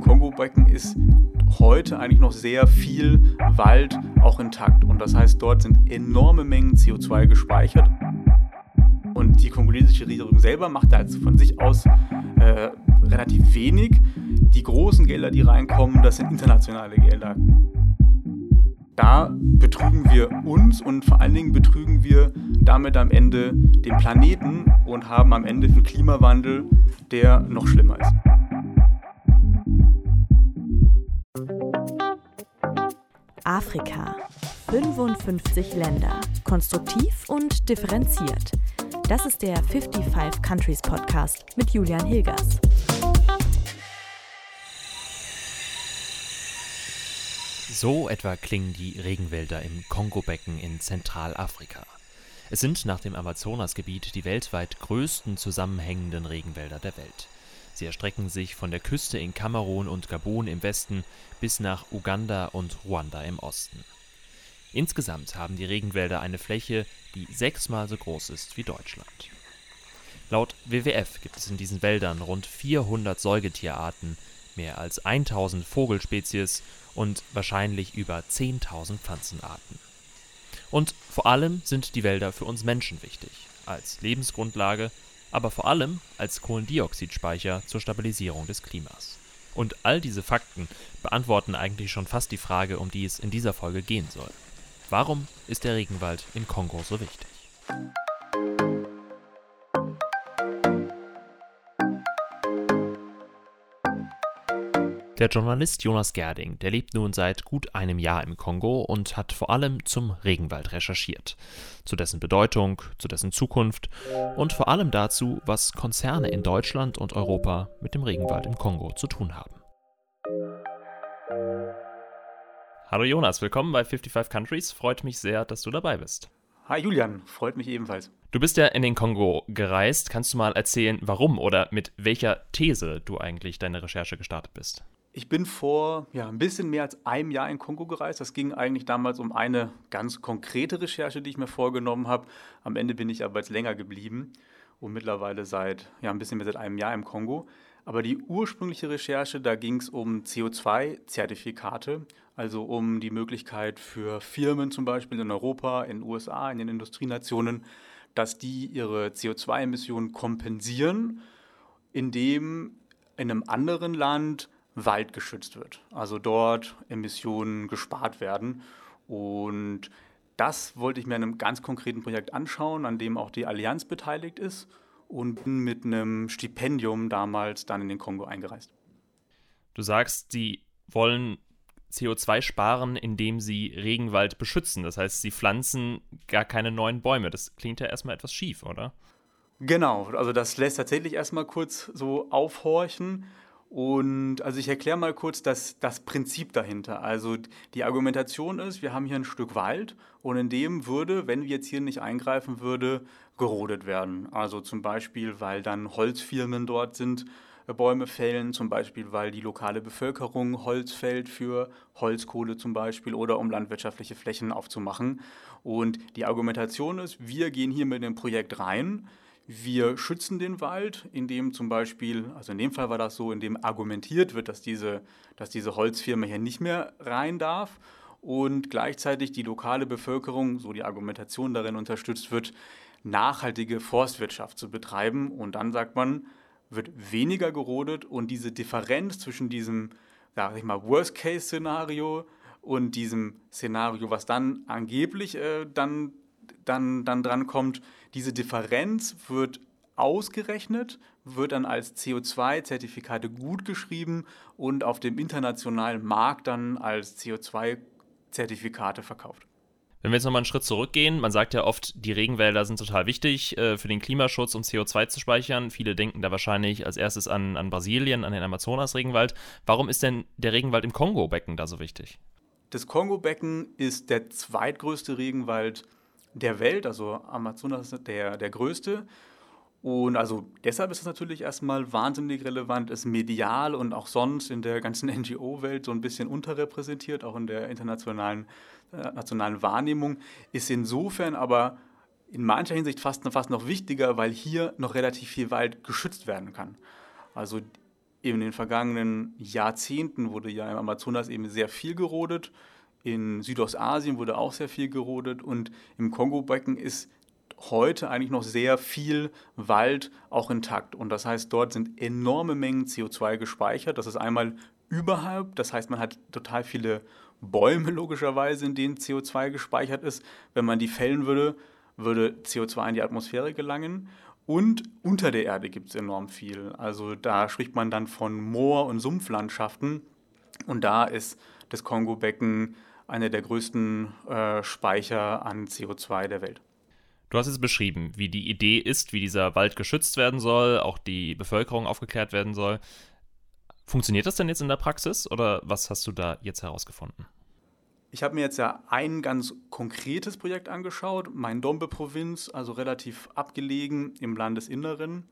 Kongo-Becken ist heute eigentlich noch sehr viel Wald auch intakt. Und das heißt, dort sind enorme Mengen CO2 gespeichert. Und die kongolesische Regierung selber macht da von sich aus äh, relativ wenig. Die großen Gelder, die reinkommen, das sind internationale Gelder. Da betrügen wir uns und vor allen Dingen betrügen wir damit am Ende den Planeten und haben am Ende einen Klimawandel, der noch schlimmer ist. Afrika. 55 Länder. Konstruktiv und differenziert. Das ist der 55 Countries Podcast mit Julian Hilgers. So etwa klingen die Regenwälder im Kongo-Becken in Zentralafrika. Es sind nach dem Amazonasgebiet die weltweit größten zusammenhängenden Regenwälder der Welt. Sie erstrecken sich von der Küste in Kamerun und Gabun im Westen bis nach Uganda und Ruanda im Osten. Insgesamt haben die Regenwälder eine Fläche, die sechsmal so groß ist wie Deutschland. Laut WWF gibt es in diesen Wäldern rund 400 Säugetierarten, mehr als 1000 Vogelspezies und wahrscheinlich über 10.000 Pflanzenarten. Und vor allem sind die Wälder für uns Menschen wichtig, als Lebensgrundlage aber vor allem als Kohlendioxidspeicher zur Stabilisierung des Klimas. Und all diese Fakten beantworten eigentlich schon fast die Frage, um die es in dieser Folge gehen soll. Warum ist der Regenwald im Kongo so wichtig? Der Journalist Jonas Gerding, der lebt nun seit gut einem Jahr im Kongo und hat vor allem zum Regenwald recherchiert. Zu dessen Bedeutung, zu dessen Zukunft und vor allem dazu, was Konzerne in Deutschland und Europa mit dem Regenwald im Kongo zu tun haben. Hallo Jonas, willkommen bei 55 Countries. Freut mich sehr, dass du dabei bist. Hi Julian, freut mich ebenfalls. Du bist ja in den Kongo gereist. Kannst du mal erzählen, warum oder mit welcher These du eigentlich deine Recherche gestartet bist? Ich bin vor ja, ein bisschen mehr als einem Jahr in Kongo gereist. Das ging eigentlich damals um eine ganz konkrete Recherche, die ich mir vorgenommen habe. Am Ende bin ich aber jetzt länger geblieben und mittlerweile seit ja, ein bisschen mehr seit einem Jahr im Kongo. Aber die ursprüngliche Recherche, da ging es um CO2-Zertifikate, also um die Möglichkeit für Firmen zum Beispiel in Europa, in den USA, in den Industrienationen, dass die ihre CO2-Emissionen kompensieren, indem in einem anderen Land Wald geschützt wird. Also dort Emissionen gespart werden. Und das wollte ich mir in einem ganz konkreten Projekt anschauen, an dem auch die Allianz beteiligt ist und bin mit einem Stipendium damals dann in den Kongo eingereist. Du sagst, sie wollen CO2 sparen, indem sie Regenwald beschützen. Das heißt, sie pflanzen gar keine neuen Bäume. Das klingt ja erstmal etwas schief, oder? Genau, also das lässt tatsächlich erstmal kurz so aufhorchen. Und also ich erkläre mal kurz das, das Prinzip dahinter. Also die Argumentation ist, wir haben hier ein Stück Wald und in dem würde, wenn wir jetzt hier nicht eingreifen würde, gerodet werden. Also zum Beispiel, weil dann Holzfirmen dort sind, äh, Bäume fällen, zum Beispiel, weil die lokale Bevölkerung Holz fällt für Holzkohle zum Beispiel oder um landwirtschaftliche Flächen aufzumachen. Und die Argumentation ist, wir gehen hier mit dem Projekt rein, wir schützen den Wald, indem zum Beispiel, also in dem Fall war das so, indem argumentiert wird, dass diese, dass diese Holzfirma hier nicht mehr rein darf und gleichzeitig die lokale Bevölkerung, so die Argumentation darin unterstützt wird, nachhaltige Forstwirtschaft zu betreiben. Und dann sagt man, wird weniger gerodet und diese Differenz zwischen diesem, sag ich mal, Worst-Case-Szenario und diesem Szenario, was dann angeblich äh, dann dann, dann dran kommt, diese Differenz wird ausgerechnet, wird dann als CO2-Zertifikate gut geschrieben und auf dem internationalen Markt dann als CO2-Zertifikate verkauft. Wenn wir jetzt nochmal einen Schritt zurückgehen, man sagt ja oft, die Regenwälder sind total wichtig äh, für den Klimaschutz, um CO2 zu speichern. Viele denken da wahrscheinlich als erstes an, an Brasilien, an den Amazonas-Regenwald. Warum ist denn der Regenwald im Kongo-Becken da so wichtig? Das Kongo-Becken ist der zweitgrößte Regenwald der Welt, also Amazonas ist der, der größte. Und also deshalb ist es natürlich erstmal wahnsinnig relevant, ist medial und auch sonst in der ganzen NGO-Welt so ein bisschen unterrepräsentiert, auch in der internationalen äh, nationalen Wahrnehmung, ist insofern aber in mancher Hinsicht fast, fast noch wichtiger, weil hier noch relativ viel Wald geschützt werden kann. Also in den vergangenen Jahrzehnten wurde ja im Amazonas eben sehr viel gerodet. In Südostasien wurde auch sehr viel gerodet und im Kongo-Becken ist heute eigentlich noch sehr viel Wald auch intakt. Und das heißt, dort sind enorme Mengen CO2 gespeichert. Das ist einmal überhalb, das heißt, man hat total viele Bäume logischerweise, in denen CO2 gespeichert ist. Wenn man die fällen würde, würde CO2 in die Atmosphäre gelangen. Und unter der Erde gibt es enorm viel. Also da spricht man dann von Moor- und Sumpflandschaften. Und da ist das Kongo-Becken einer der größten äh, Speicher an CO2 der Welt. Du hast es beschrieben, wie die Idee ist, wie dieser Wald geschützt werden soll, auch die Bevölkerung aufgeklärt werden soll. Funktioniert das denn jetzt in der Praxis oder was hast du da jetzt herausgefunden? Ich habe mir jetzt ja ein ganz konkretes Projekt angeschaut, mein Dombe-Provinz, also relativ abgelegen im Landesinneren,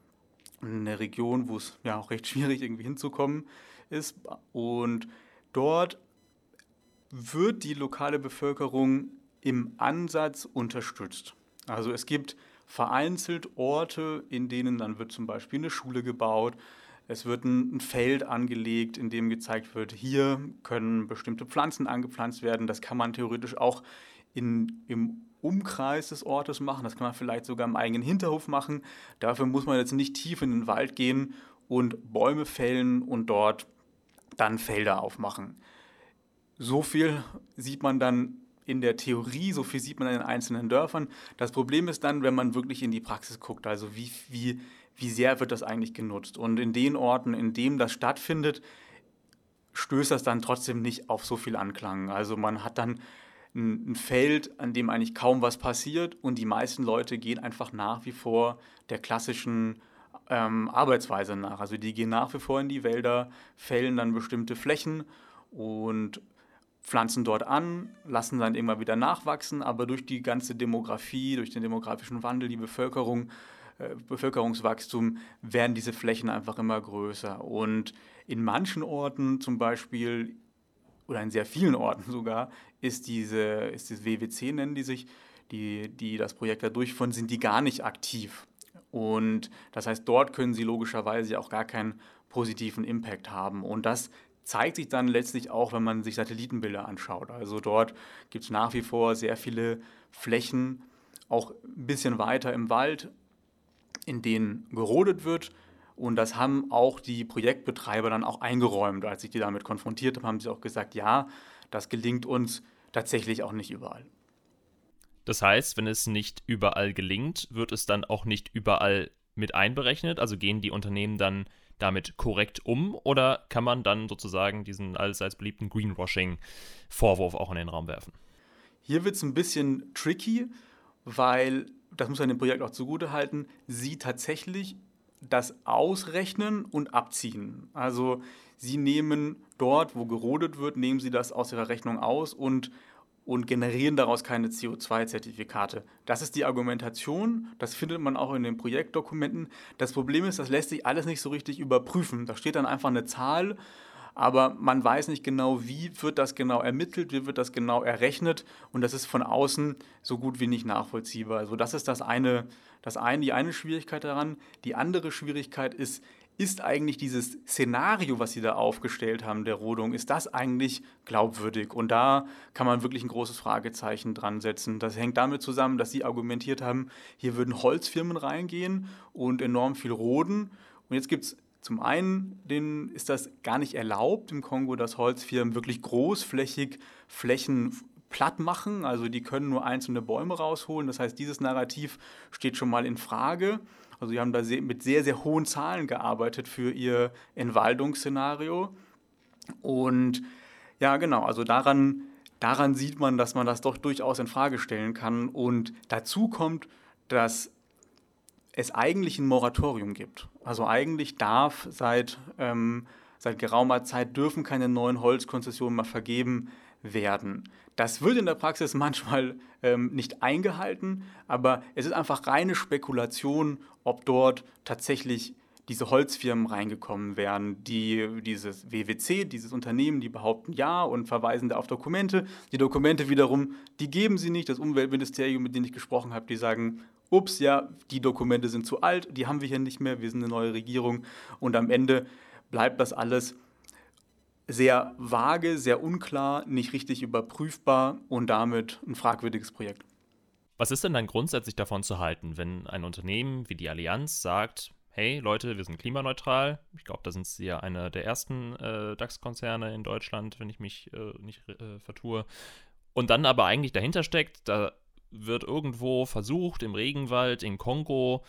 eine Region, wo es ja auch recht schwierig irgendwie hinzukommen ist. Und dort wird die lokale Bevölkerung im Ansatz unterstützt. Also es gibt vereinzelt Orte, in denen dann wird zum Beispiel eine Schule gebaut, es wird ein, Feld angelegt, in dem gezeigt wird, hier können bestimmte Pflanzen angepflanzt werden. Das kann man theoretisch auch in, im Umkreis des Ortes machen. Das kann man vielleicht sogar im eigenen Hinterhof machen. Dafür muss man jetzt nicht tief in den Wald gehen und Bäume fällen und dort dann Felder aufmachen. So viel sieht man dann in der Theorie, so viel sieht man in den einzelnen Dörfern. Das Problem ist dann, wenn man wirklich in die Praxis guckt, also wie, wie, wie sehr wird das eigentlich genutzt. Und in den Orten, in denen das stattfindet, stößt das dann trotzdem nicht auf so viel Anklang. Also man hat dann ein, Feld, an dem eigentlich kaum was passiert und die meisten Leute gehen einfach nach wie vor der klassischen ähm, Arbeitsweise nach. Also die gehen nach wie vor in die Wälder, fällen dann bestimmte Flächen und pflanzen dort an, lassen dann immer wieder nachwachsen, aber durch die ganze Demografie, durch den demografischen Wandel, die Bevölkerung, äh, Bevölkerungswachstum, werden diese Flächen einfach immer größer. Und in manchen Orten zum Beispiel, oder in sehr vielen Orten sogar, ist diese, ist das WWC, nennen die sich, die, die das Projekt da durchführen, sind die gar nicht aktiv. Und das heißt, dort können sie logischerweise auch gar keinen positiven Impact haben. Und das zeigt sich dann letztlich auch, wenn man sich Satellitenbilder anschaut. Also dort gibt es nach wie vor sehr viele Flächen, auch ein bisschen weiter im Wald, in denen gerodet wird. Und das haben auch die Projektbetreiber dann auch eingeräumt. Als ich die damit konfrontiert habe, haben sie auch gesagt, ja, das gelingt uns tatsächlich auch nicht überall. Das heißt, wenn es nicht überall gelingt, wird es dann auch nicht überall mit einberechnet? Also gehen die Unternehmen dann damit korrekt um oder kann man dann sozusagen diesen allseits beliebten Greenwashing-Vorwurf auch in den Raum werfen? Hier wird es ein bisschen tricky, weil, das muss man dem Projekt auch zugute halten, sie tatsächlich das ausrechnen und abziehen. Also sie nehmen dort, wo gerodet wird, nehmen sie das aus ihrer Rechnung aus und und generieren daraus keine CO2-Zertifikate. Das ist die Argumentation, das findet man auch in den Projektdokumenten. Das Problem ist, das lässt sich alles nicht so richtig überprüfen. Da steht dann einfach eine Zahl, aber man weiß nicht genau, wie wird das genau ermittelt, wie wird das genau errechnet und das ist von außen so gut wie nicht nachvollziehbar. Also das ist das eine, das eine, die eine Schwierigkeit daran. Die andere Schwierigkeit ist, ist eigentlich dieses Szenario, was Sie da aufgestellt haben, der Rodung, ist das eigentlich glaubwürdig? Und da kann man wirklich ein großes Fragezeichen dran setzen. Das hängt damit zusammen, dass Sie argumentiert haben, hier würden Holzfirmen reingehen und enorm viel roden. Und jetzt gibt es zum einen den, ist das gar nicht erlaubt im Kongo, dass Holzfirmen wirklich großflächig Flächen platt machen. Also die können nur einzelne Bäume rausholen. Das heißt, dieses Narrativ steht schon mal in Frage. Also sie haben da mit sehr, sehr hohen Zahlen gearbeitet für ihr Entwaldungsszenario. Und ja, genau, also daran, daran sieht man, dass man das doch durchaus in Frage stellen kann. Und dazu kommt, dass es eigentlich ein Moratorium gibt. Also eigentlich darf seit, ähm, seit geraumer Zeit dürfen keine neuen Holzkonzessionen mehr vergeben werden. Das wird in der Praxis manchmal ähm, nicht eingehalten, aber es ist einfach reine Spekulation, ob dort tatsächlich diese Holzfirmen reingekommen wären, die dieses WWC, dieses Unternehmen, die behaupten ja und verweisen da auf Dokumente. Die Dokumente wiederum, die geben sie nicht. Das Umweltministerium, mit dem ich gesprochen habe, die sagen, ups, ja, die Dokumente sind zu alt, die haben wir hier nicht mehr, wir sind eine neue Regierung. Und am Ende bleibt das alles sehr vage, sehr unklar, nicht richtig überprüfbar und damit ein fragwürdiges Projekt. Was ist denn dann grundsätzlich davon zu halten, wenn ein Unternehmen wie die Allianz sagt, hey Leute, wir sind klimaneutral. Ich glaube, da sind sie ja einer der ersten äh, DAX-Konzerne in Deutschland, wenn ich mich äh, nicht äh, vertue. Und dann aber eigentlich dahinter steckt, da wird irgendwo versucht, im Regenwald, in Kongo,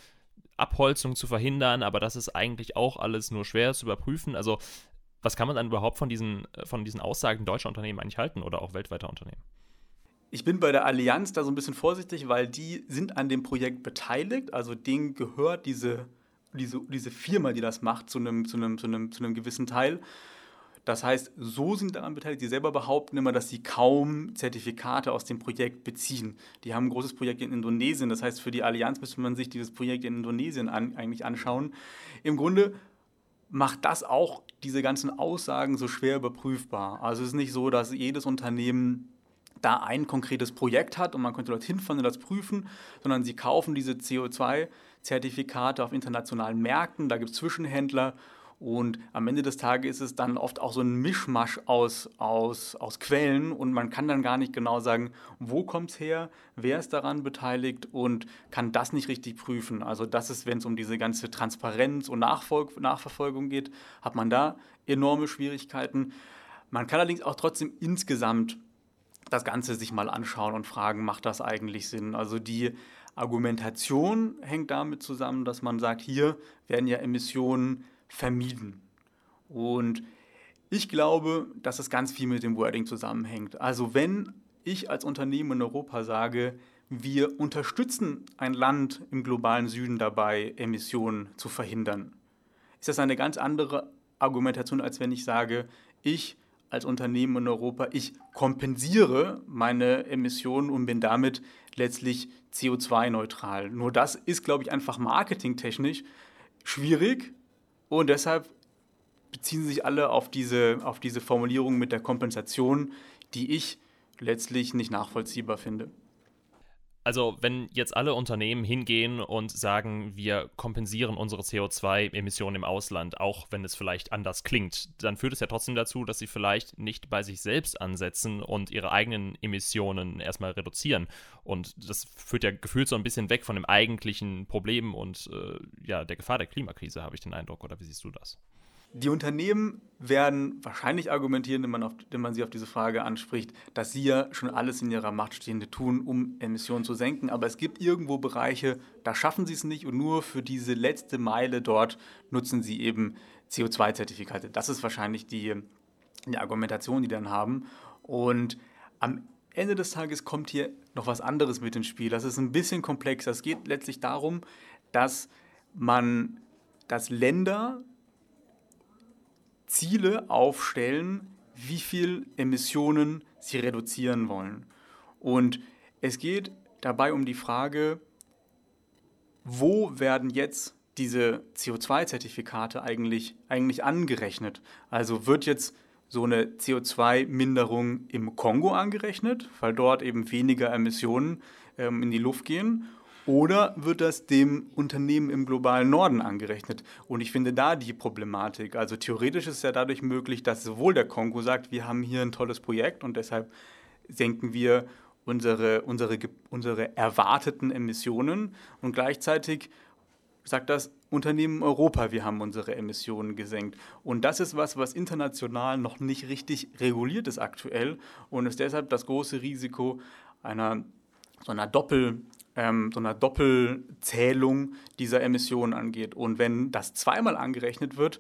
Abholzung zu verhindern, aber das ist eigentlich auch alles nur schwer zu überprüfen. Also, was kann man dann überhaupt von diesen, von diesen Aussagen deutscher Unternehmen eigentlich halten oder auch weltweiter Unternehmen? Ich bin bei der Allianz da so ein bisschen vorsichtig, weil die sind an dem Projekt beteiligt. Also denen gehört diese, diese, diese Firma, die das macht, zu einem, zu, einem, zu, einem, zu einem gewissen Teil. Das heißt, so sind daran beteiligt. Die selber behaupten immer, dass sie kaum Zertifikate aus dem Projekt beziehen. Die haben ein großes Projekt in Indonesien. Das heißt, für die Allianz müsste man sich dieses Projekt in Indonesien an, eigentlich anschauen. Im Grunde macht das auch diese ganzen Aussagen so schwer überprüfbar. Also es ist nicht so, dass jedes Unternehmen da ein konkretes Projekt hat und man könnte dorthin fahren und das prüfen, sondern sie kaufen diese CO2-Zertifikate auf internationalen Märkten, da gibt es Zwischenhändler und am Ende des Tages ist es dann oft auch so ein Mischmasch aus, aus, aus Quellen und man kann dann gar nicht genau sagen, wo kommt es her, wer ist daran beteiligt und kann das nicht richtig prüfen. Also das ist, wenn es um diese ganze Transparenz und Nachfolg, Nachverfolgung geht, hat man da enorme Schwierigkeiten. Man kann allerdings auch trotzdem insgesamt das Ganze sich mal anschauen und fragen, macht das eigentlich Sinn? Also die Argumentation hängt damit zusammen, dass man sagt, hier werden ja Emissionen vermieden. Und ich glaube, dass das ganz viel mit dem Wording zusammenhängt. Also wenn ich als Unternehmen in Europa sage, wir unterstützen ein Land im globalen Süden dabei, Emissionen zu verhindern, ist das eine ganz andere Argumentation, als wenn ich sage, ich als Unternehmen in Europa, ich kompensiere meine Emissionen und bin damit letztlich CO2-neutral. Nur das ist, glaube ich, einfach marketingtechnisch schwierig und deshalb beziehen sich alle auf diese, auf diese Formulierung mit der Kompensation, die ich letztlich nicht nachvollziehbar finde. Also wenn jetzt alle Unternehmen hingehen und sagen, wir kompensieren unsere CO2-Emissionen im Ausland, auch wenn es vielleicht anders klingt, dann führt es ja trotzdem dazu, dass sie vielleicht nicht bei sich selbst ansetzen und ihre eigenen Emissionen erstmal reduzieren. Und das führt ja gefühlt so ein bisschen weg von dem eigentlichen Problem und äh, ja, der Gefahr der Klimakrise, habe ich den Eindruck. Oder wie siehst du das? Die Unternehmen werden wahrscheinlich argumentieren, wenn man, auf, wenn man sie auf diese Frage anspricht, dass sie ja schon alles in ihrer Macht Stehende tun, um Emissionen zu senken. Aber es gibt irgendwo Bereiche, da schaffen sie es nicht und nur für diese letzte Meile dort nutzen sie eben CO2-Zertifikate. Das ist wahrscheinlich die, die Argumentation, die dann haben. Und am Ende des Tages kommt hier noch was anderes mit ins Spiel. Das ist ein bisschen komplex. Es geht letztlich darum, dass man, dass Länder Ziele aufstellen, wie viel Emissionen sie reduzieren wollen. Und es geht dabei um die Frage, wo werden jetzt diese CO2-Zertifikate eigentlich, eigentlich angerechnet? Also wird jetzt so eine CO2-Minderung im Kongo angerechnet, weil dort eben weniger Emissionen ähm, in die Luft gehen? Oder wird das dem Unternehmen im globalen Norden angerechnet? Und ich finde da die Problematik. Also theoretisch ist es ja dadurch möglich, dass sowohl der Kongo sagt, wir haben hier ein tolles Projekt und deshalb senken wir unsere, unsere, unsere erwarteten Emissionen und gleichzeitig sagt das Unternehmen Europa, wir haben unsere Emissionen gesenkt. Und das ist was, was international noch nicht richtig reguliert ist aktuell und ist deshalb das große Risiko einer so einer Doppel, ähm, so einer Doppelzählung dieser Emissionen angeht. Und wenn das zweimal angerechnet wird,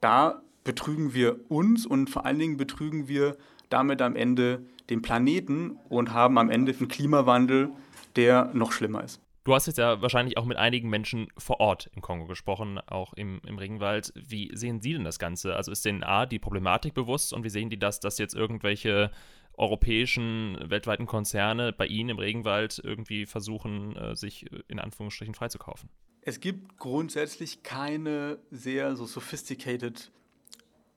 da betrügen wir uns und vor allen Dingen betrügen wir damit am Ende den Planeten und haben am Ende einen Klimawandel, der noch schlimmer ist. Du hast jetzt ja wahrscheinlich auch mit einigen Menschen vor Ort im Kongo gesprochen, auch im, im Regenwald. Wie sehen Sie denn das Ganze? Also ist denen A die Problematik bewusst und wie sehen die das, dass jetzt irgendwelche europäischen, weltweiten Konzerne bei Ihnen im Regenwald irgendwie versuchen, äh, sich äh, in Anführungsstrichen freizukaufen? Es gibt grundsätzlich keine sehr so sophisticated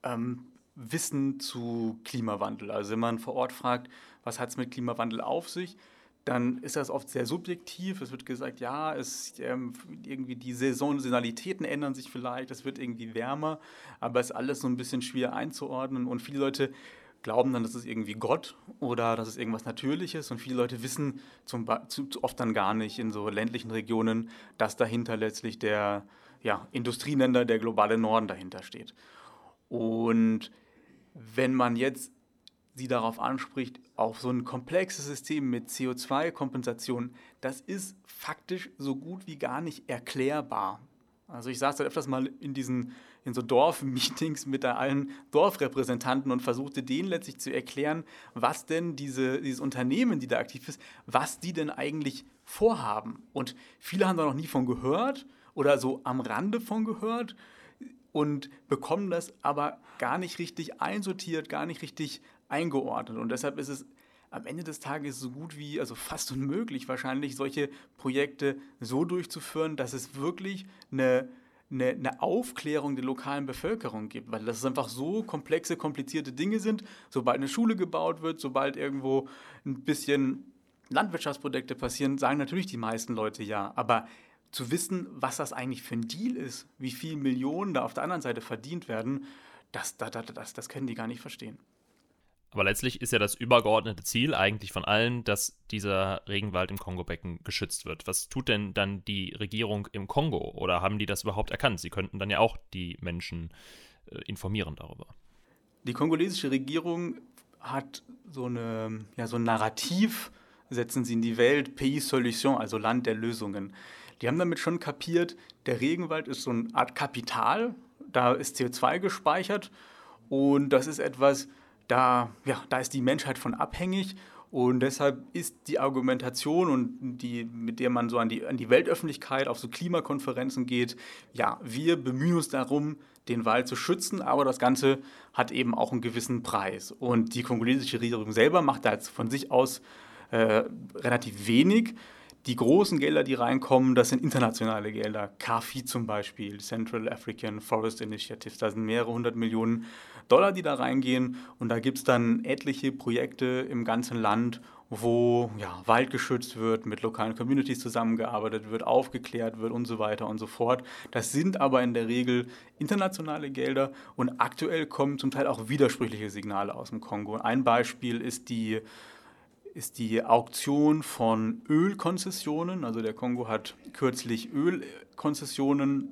ähm, Wissen zu Klimawandel. Also wenn man vor Ort fragt, was hat es mit Klimawandel auf sich, dann ist das oft sehr subjektiv. Es wird gesagt, ja, es, ähm, irgendwie die Saisonalitäten ändern sich vielleicht, es wird irgendwie wärmer, aber es ist alles so ein bisschen schwer einzuordnen und viele Leute glauben dann, das ist irgendwie Gott oder das ist irgendwas Natürliches und viele Leute wissen zum, zu, oft dann gar nicht in so ländlichen Regionen, dass dahinter letztlich der ja, Industrieländer, der globale Norden dahinter steht. Und wenn man jetzt sie darauf anspricht, auf so ein komplexes System mit CO2-Kompensation, das ist faktisch so gut wie gar nicht erklärbar. Also ich saß da öfters mal in diesen in so Dorfmeetings mit allen Dorfrepräsentanten und versuchte denen letztlich zu erklären, was denn diese, dieses Unternehmen, die da aktiv ist, was die denn eigentlich vorhaben. Und viele haben da noch nie von gehört oder so am Rande von gehört und bekommen das aber gar nicht richtig einsortiert, gar nicht richtig eingeordnet. Und deshalb ist es am Ende des Tages so gut wie, also fast unmöglich wahrscheinlich, solche Projekte so durchzuführen, dass es wirklich eine, eine, eine, Aufklärung der lokalen Bevölkerung gibt, weil das einfach so komplexe, komplizierte Dinge sind. Sobald eine Schule gebaut wird, sobald irgendwo ein bisschen Landwirtschaftsprojekte passieren, sagen natürlich die meisten Leute ja. Aber zu wissen, was das eigentlich für ein Deal ist, wie viele Millionen da auf der anderen Seite verdient werden, das, das, das, das können die gar nicht verstehen. Aber letztlich ist ja das übergeordnete Ziel eigentlich von allen, dass dieser Regenwald im Kongo-Becken geschützt wird. Was tut denn dann die Regierung im Kongo? Oder haben die das überhaupt erkannt? Sie könnten dann ja auch die Menschen äh, informieren darüber. Die kongolesische Regierung hat so, eine, ja, so ein Narrativ, setzen sie in die Welt, Pays Solution, also Land der Lösungen. Die haben damit schon kapiert, der Regenwald ist so eine Art Kapital, da ist CO2 gespeichert und das ist etwas, da, ja, da ist die Menschheit von abhängig und deshalb ist die Argumentation und die, mit der man so an die, an die Weltöffentlichkeit auf so Klimakonferenzen geht, ja, wir bemühen uns darum, den Wald zu schützen, aber das Ganze hat eben auch einen gewissen Preis. Und die kongolesische Regierung selber macht da jetzt von sich aus äh, relativ wenig. Die großen Gelder, die reinkommen, das sind internationale Gelder. CAFI zum Beispiel, Central African Forest Initiative. Da sind mehrere hundert Millionen Dollar, die da reingehen. Und da gibt es dann etliche Projekte im ganzen Land, wo ja, Wald geschützt wird, mit lokalen Communities zusammengearbeitet wird, aufgeklärt wird und so weiter und so fort. Das sind aber in der Regel internationale Gelder und aktuell kommen zum Teil auch widersprüchliche Signale aus dem Kongo. Ein Beispiel ist die ist die Auktion von Ölkonzessionen. Also der Kongo hat kürzlich Ölkonzessionen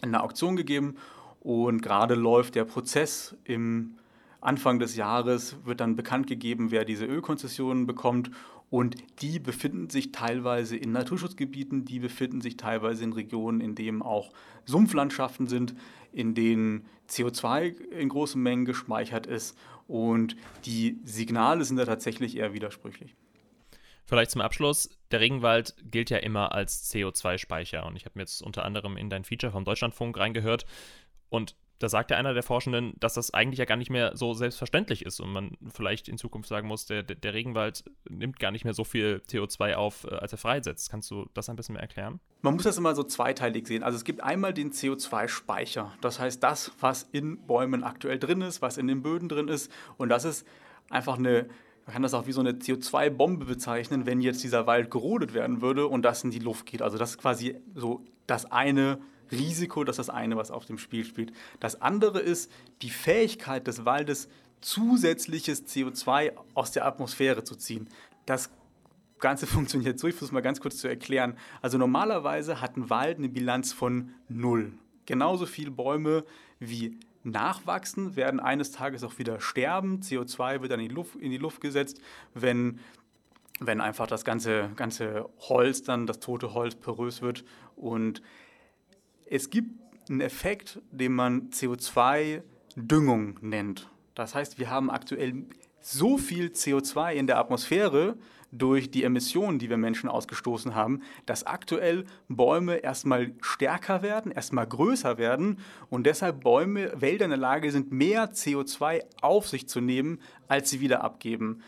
in eine Auktion gegeben und gerade läuft der Prozess im Anfang des Jahres wird dann bekannt gegeben, wer diese Ölkonzessionen bekommt. Und die befinden sich teilweise in Naturschutzgebieten, die befinden sich teilweise in Regionen, in denen auch Sumpflandschaften sind, in denen CO2 in großen Mengen gespeichert ist. Und die Signale sind da tatsächlich eher widersprüchlich. Vielleicht zum Abschluss, der Regenwald gilt ja immer als CO2-Speicher und ich habe mir jetzt unter anderem in dein Feature vom Deutschlandfunk reingehört und da sagte einer der Forschenden, dass das eigentlich ja gar nicht mehr so selbstverständlich ist und man vielleicht in Zukunft sagen muss, der, der Regenwald nimmt gar nicht mehr so viel CO2 auf, äh, als er freisetzt. Kannst du das ein bisschen mehr erklären? Man muss das immer so zweiteilig sehen. Also es gibt einmal den CO2-Speicher. Das heißt, das, was in Bäumen aktuell drin ist, was in den Böden drin ist. Und das ist einfach eine man kann das auch wie so eine CO2-Bombe bezeichnen, wenn jetzt dieser Wald gerodet werden würde und das in die Luft geht. Also das ist quasi so das eine Risiko, das ist das eine, was auf dem Spiel spielt. Das andere ist die Fähigkeit des Waldes, zusätzliches CO2 aus der Atmosphäre zu ziehen. Das Ganze funktioniert so, ich versuche es mal ganz kurz zu erklären. Also normalerweise hat ein Wald eine Bilanz von null. Genauso viele Bäume wie nachwachsen, werden eines Tages auch wieder sterben. CO2 wird dann in die Luft, in die Luft gesetzt, wenn, wenn einfach das ganze, ganze Holz, dann das tote Holz porös wird und es gibt einen Effekt, den man CO2-Düngung nennt. Das heißt, wir haben aktuell so viel CO2 in der Atmosphäre durch die Emissionen, die wir Menschen ausgestoßen haben, dass aktuell Bäume erstmal stärker werden, erstmal größer werden und deshalb Bäume, Wälder in der Lage sind, mehr CO2 auf sich zu nehmen, als sie wieder abgeben.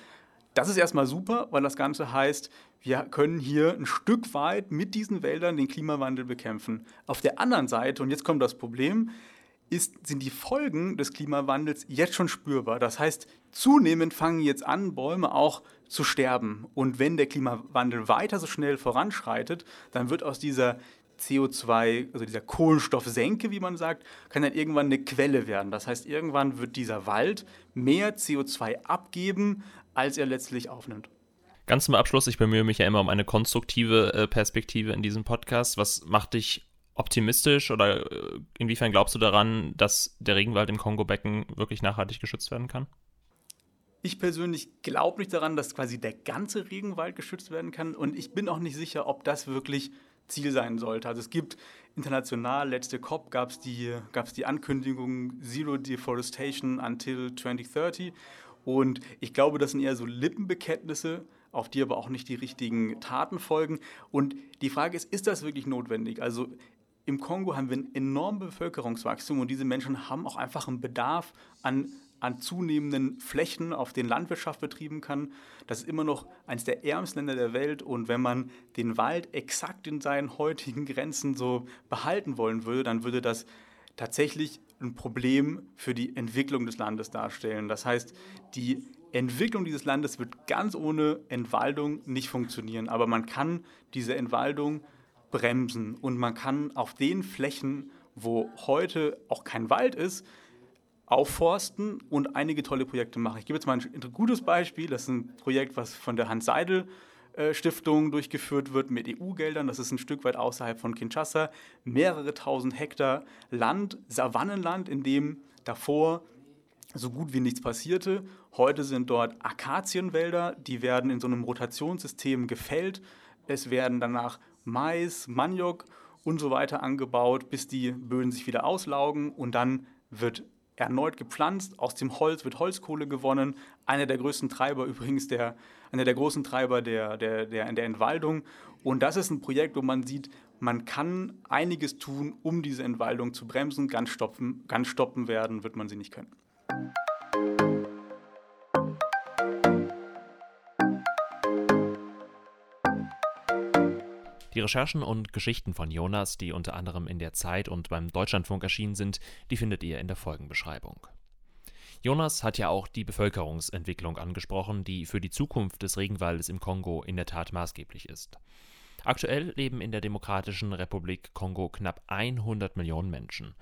Das ist erstmal super, weil das Ganze heißt, wir können hier ein Stück weit mit diesen Wäldern den Klimawandel bekämpfen. Auf der anderen Seite, und jetzt kommt das Problem, ist, sind die Folgen des Klimawandels jetzt schon spürbar. Das heißt, zunehmend fangen jetzt an, Bäume auch zu sterben. Und wenn der Klimawandel weiter so schnell voranschreitet, dann wird aus dieser CO2, also dieser Kohlenstoffsenke, wie man sagt, kann dann irgendwann eine Quelle werden. Das heißt, irgendwann wird dieser Wald mehr CO2 abgeben, als er letztlich aufnimmt. Ganz zum Abschluss, ich bemühe mich ja immer um eine konstruktive äh, Perspektive in diesem Podcast. Was macht dich optimistisch oder äh, inwiefern glaubst du daran, dass der Regenwald im Kongo-Becken wirklich nachhaltig geschützt werden kann? Ich persönlich glaube nicht daran, dass quasi der ganze Regenwald geschützt werden kann und ich bin auch nicht sicher, ob das wirklich Ziel sein sollte. Also es gibt international, letzte COP gab es die, gab's die Ankündigung Zero Deforestation until 2030 und ich glaube, das sind eher so Lippenbekenntnisse, auf die aber auch nicht die richtigen Taten folgen. Und die Frage ist, ist das wirklich notwendig? Also im Kongo haben wir ein enormes Bevölkerungswachstum und diese Menschen haben auch einfach einen Bedarf an, an zunehmenden Flächen, auf denen Landwirtschaft betrieben kann. Das ist immer noch eines der ärmsten Länder der Welt und wenn man den Wald exakt in seinen heutigen Grenzen so behalten wollen würde, dann würde das tatsächlich ein Problem für die Entwicklung des Landes darstellen. Das heißt, die Entwicklung dieses Landes wird ganz ohne Entwaldung nicht funktionieren, aber man kann diese Entwaldung bremsen und man kann auf den Flächen, wo heute auch kein Wald ist, aufforsten und einige tolle Projekte machen. Ich gebe jetzt mal ein gutes Beispiel. Das ist ein Projekt, was von der Hans Seidel Stiftung durchgeführt wird mit EU-Geldern. Das ist ein Stück weit außerhalb von Kinshasa. Mehrere tausend Hektar Land, Savannenland, in dem davor so gut wie nichts passierte. Heute sind dort Akazienwälder, die werden in so einem Rotationssystem gefällt. Es werden danach Mais, Maniok und so weiter angebaut, bis die Böden sich wieder auslaugen und dann wird erneut gepflanzt. Aus dem Holz wird Holzkohle gewonnen. Einer der größten Treiber übrigens, der, einer der großen Treiber der, der, der, der Entwaldung. Und das ist ein Projekt, wo man sieht, man kann einiges tun, um diese Entwaldung zu bremsen. Ganz stoppen, ganz stoppen werden wird man sie nicht können. Recherchen und Geschichten von Jonas, die unter anderem in der Zeit und beim Deutschlandfunk erschienen sind, die findet ihr in der Folgenbeschreibung. Jonas hat ja auch die Bevölkerungsentwicklung angesprochen, die für die Zukunft des Regenwaldes im Kongo in der Tat maßgeblich ist. Aktuell leben in der Demokratischen Republik Kongo knapp 100 Millionen Menschen.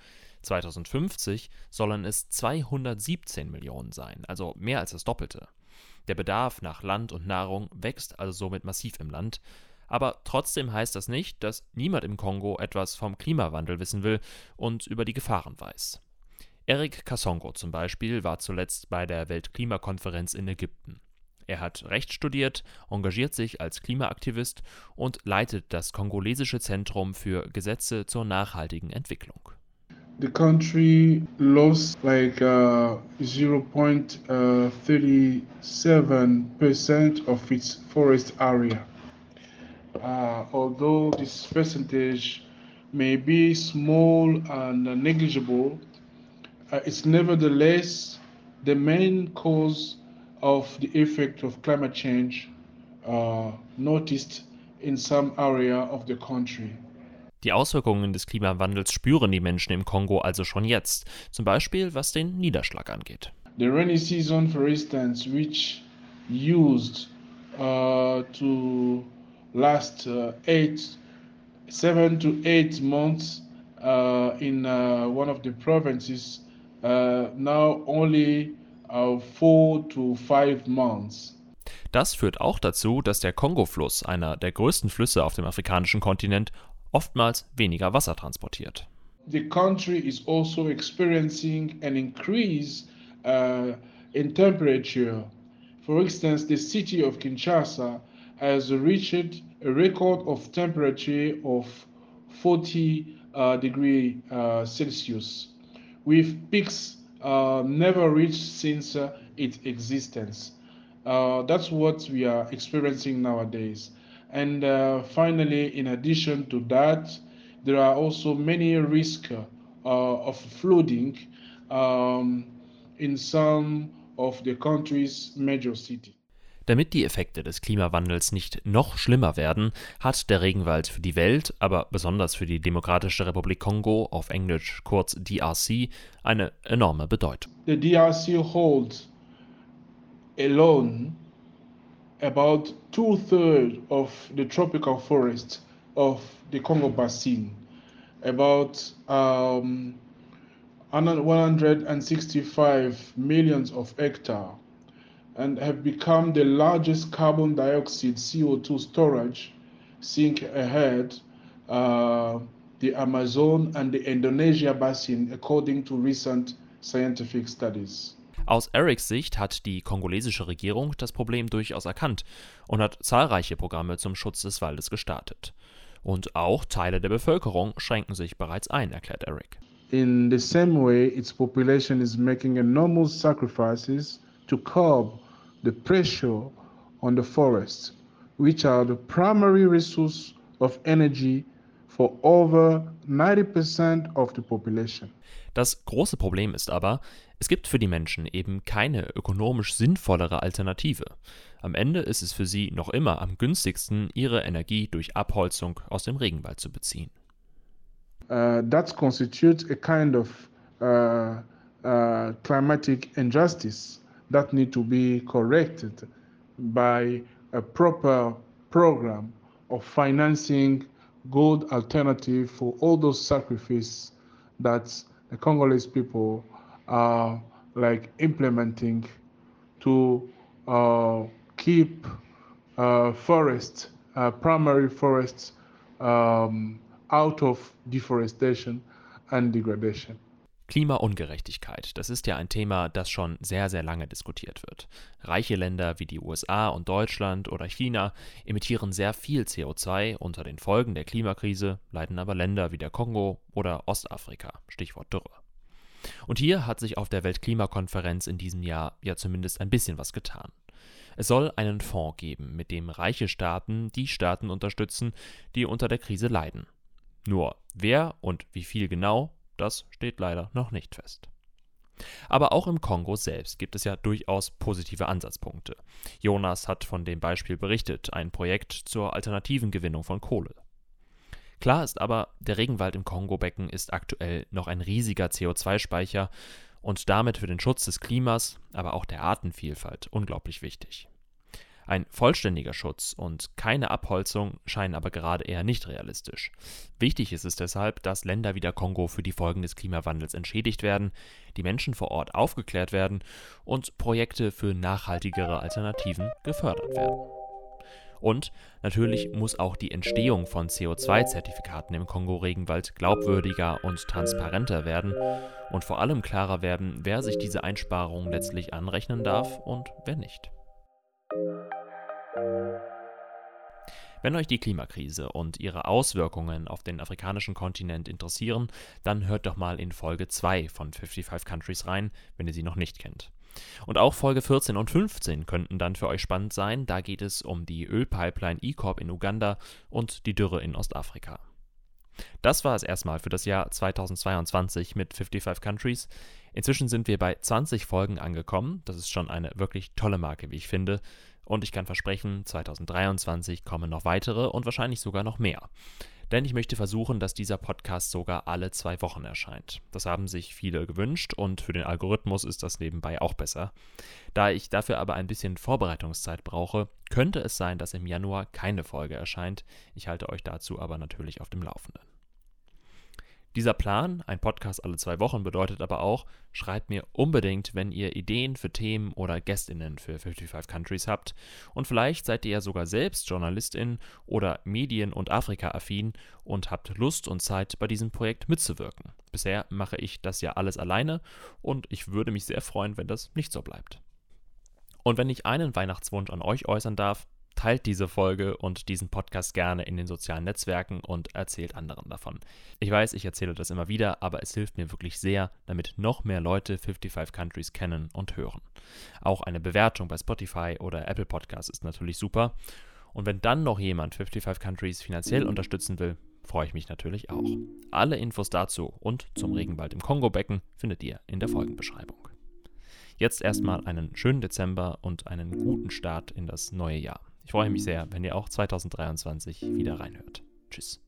2050 sollen es 217 Millionen sein, also mehr als das Doppelte. Der Bedarf nach Land und Nahrung wächst also somit massiv im Land, aber trotzdem heißt das nicht, dass niemand im Kongo etwas vom Klimawandel wissen will und über die Gefahren weiß. Eric Kassongo zum Beispiel war zuletzt bei der Weltklimakonferenz in Ägypten. Er hat Recht studiert, engagiert sich als Klimaaktivist und leitet das kongolesische Zentrum für Gesetze zur nachhaltigen Entwicklung. The country lost like uh, 0.37% uh, of its forest area. Uh, although this percentage may be small and negligible, uh, it's nevertheless the main cause of the effect of climate change uh, noticed in some area of the country. Die Auswirkungen des Klimawandels spüren die Menschen im Kongo also schon jetzt, zum Beispiel was den Niederschlag angeht. The rainy season, for instance, which used uh, to last uh, eight, seven to eight months uh, in uh, one of the provinces, uh, now only uh, four to five months. Das führt auch dazu, dass der Kongo-Fluss, einer der größten Flüsse auf dem afrikanischen Kontinent, oftmals weniger Wasser transportiert. The country is also experiencing an increase uh, in temperature. For instance, the city of Kinshasa has reached a record of temperature of 40 uh, degree uh, Celsius, with peaks uh, never reached since uh, its existence. Uh, that's what we are experiencing nowadays. And uh, finally, in addition to that, there are also many risks of flooding um, in some of the country's major cities. Damit die Effekte des Klimawandels nicht noch schlimmer werden, hat der Regenwald für die Welt, aber besonders für die Demokratische Republik Kongo, auf Englisch kurz DRC, eine enorme Bedeutung. The DRC holds alone about two-thirds of the tropical forest of the Congo Basin, about um, 165 millions of hectares. And have become the largest carbon dioxide CO2 storage sink ahead uh, the Amazon and the Indonesia basin, according to recent scientific studies. Aus Erics Sicht hat die kongolesische Regierung das Problem durchaus erkannt und hat zahlreiche Programme zum Schutz des Waldes gestartet. Und auch Teile der Bevölkerung schränken sich bereits ein, erklärt Eric. In the same way, its population is making enormous sacrifices to curb the pressure on the forests, which are the primary resource of energy for over 90% of the population. Das große Problem ist aber, es gibt für die Menschen eben keine ökonomisch sinnvollere Alternative. Am Ende ist es für sie noch immer am günstigsten, ihre Energie durch Abholzung aus dem Regenwald zu beziehen. Uh, that constitutes a kind of uh, uh, climatic injustice that need to be corrected by a proper program of financing good alternative for all those sacrifices that the Congolese people are like implementing to uh, keep uh, forests, uh, primary forests, um, out of deforestation and degradation. Klimaungerechtigkeit, das ist ja ein Thema, das schon sehr, sehr lange diskutiert wird. Reiche Länder wie die USA und Deutschland oder China emittieren sehr viel CO2 unter den Folgen der Klimakrise, leiden aber Länder wie der Kongo oder Ostafrika, Stichwort Dürre. Und hier hat sich auf der Weltklimakonferenz in diesem Jahr ja zumindest ein bisschen was getan. Es soll einen Fonds geben, mit dem reiche Staaten die Staaten unterstützen, die unter der Krise leiden. Nur wer und wie viel genau, das steht leider noch nicht fest. Aber auch im Kongo selbst gibt es ja durchaus positive Ansatzpunkte. Jonas hat von dem Beispiel berichtet, ein Projekt zur alternativen Gewinnung von Kohle. Klar ist aber, der Regenwald im Kongo-Becken ist aktuell noch ein riesiger CO2-Speicher und damit für den Schutz des Klimas, aber auch der Artenvielfalt unglaublich wichtig. Ein vollständiger Schutz und keine Abholzung scheinen aber gerade eher nicht realistisch. Wichtig ist es deshalb, dass Länder wie der Kongo für die Folgen des Klimawandels entschädigt werden, die Menschen vor Ort aufgeklärt werden und Projekte für nachhaltigere Alternativen gefördert werden. Und natürlich muss auch die Entstehung von CO2-Zertifikaten im Kongo-Regenwald glaubwürdiger und transparenter werden und vor allem klarer werden, wer sich diese Einsparungen letztlich anrechnen darf und wer nicht. Wenn euch die Klimakrise und ihre Auswirkungen auf den afrikanischen Kontinent interessieren, dann hört doch mal in Folge 2 von 55 Countries rein, wenn ihr sie noch nicht kennt. Und auch Folge 14 und 15 könnten dann für euch spannend sein, da geht es um die Ölpipeline E-Corp in Uganda und die Dürre in Ostafrika. Das war es erstmal für das Jahr 2022 mit 55 Countries. Inzwischen sind wir bei 20 Folgen angekommen. Das ist schon eine wirklich tolle Marke, wie ich finde. Und ich kann versprechen, 2023 kommen noch weitere und wahrscheinlich sogar noch mehr. Denn ich möchte versuchen, dass dieser Podcast sogar alle zwei Wochen erscheint. Das haben sich viele gewünscht und für den Algorithmus ist das nebenbei auch besser. Da ich dafür aber ein bisschen Vorbereitungszeit brauche, könnte es sein, dass im Januar keine Folge erscheint. Ich halte euch dazu aber natürlich auf dem Laufenden. Dieser Plan, ein Podcast alle zwei Wochen, bedeutet aber auch, schreibt mir unbedingt, wenn ihr Ideen für Themen oder GästInnen für 55 Countries habt. Und vielleicht seid ihr ja sogar selbst JournalistIn oder Medien- und Afrika-affin und habt Lust und Zeit, bei diesem Projekt mitzuwirken. Bisher mache ich das ja alles alleine und ich würde mich sehr freuen, wenn das nicht so bleibt. Und wenn ich einen Weihnachtswunsch an euch äußern darf, teilt diese Folge und diesen Podcast gerne in den sozialen Netzwerken und erzählt anderen davon. Ich weiß, ich erzähle das immer wieder, aber es hilft mir wirklich sehr, damit noch mehr Leute 55 Countries kennen und hören. Auch eine Bewertung bei Spotify oder Apple Podcasts ist natürlich super. Und wenn dann noch jemand 55 Countries finanziell unterstützen will, freue ich mich natürlich auch. Alle Infos dazu und zum Regenwald im Kongo-Becken findet ihr in der Folgenbeschreibung. Jetzt erstmal einen schönen Dezember und einen guten Start in das neue Jahr. Ich freue mich sehr, wenn ihr auch 2023 wieder reinhört. Tschüss.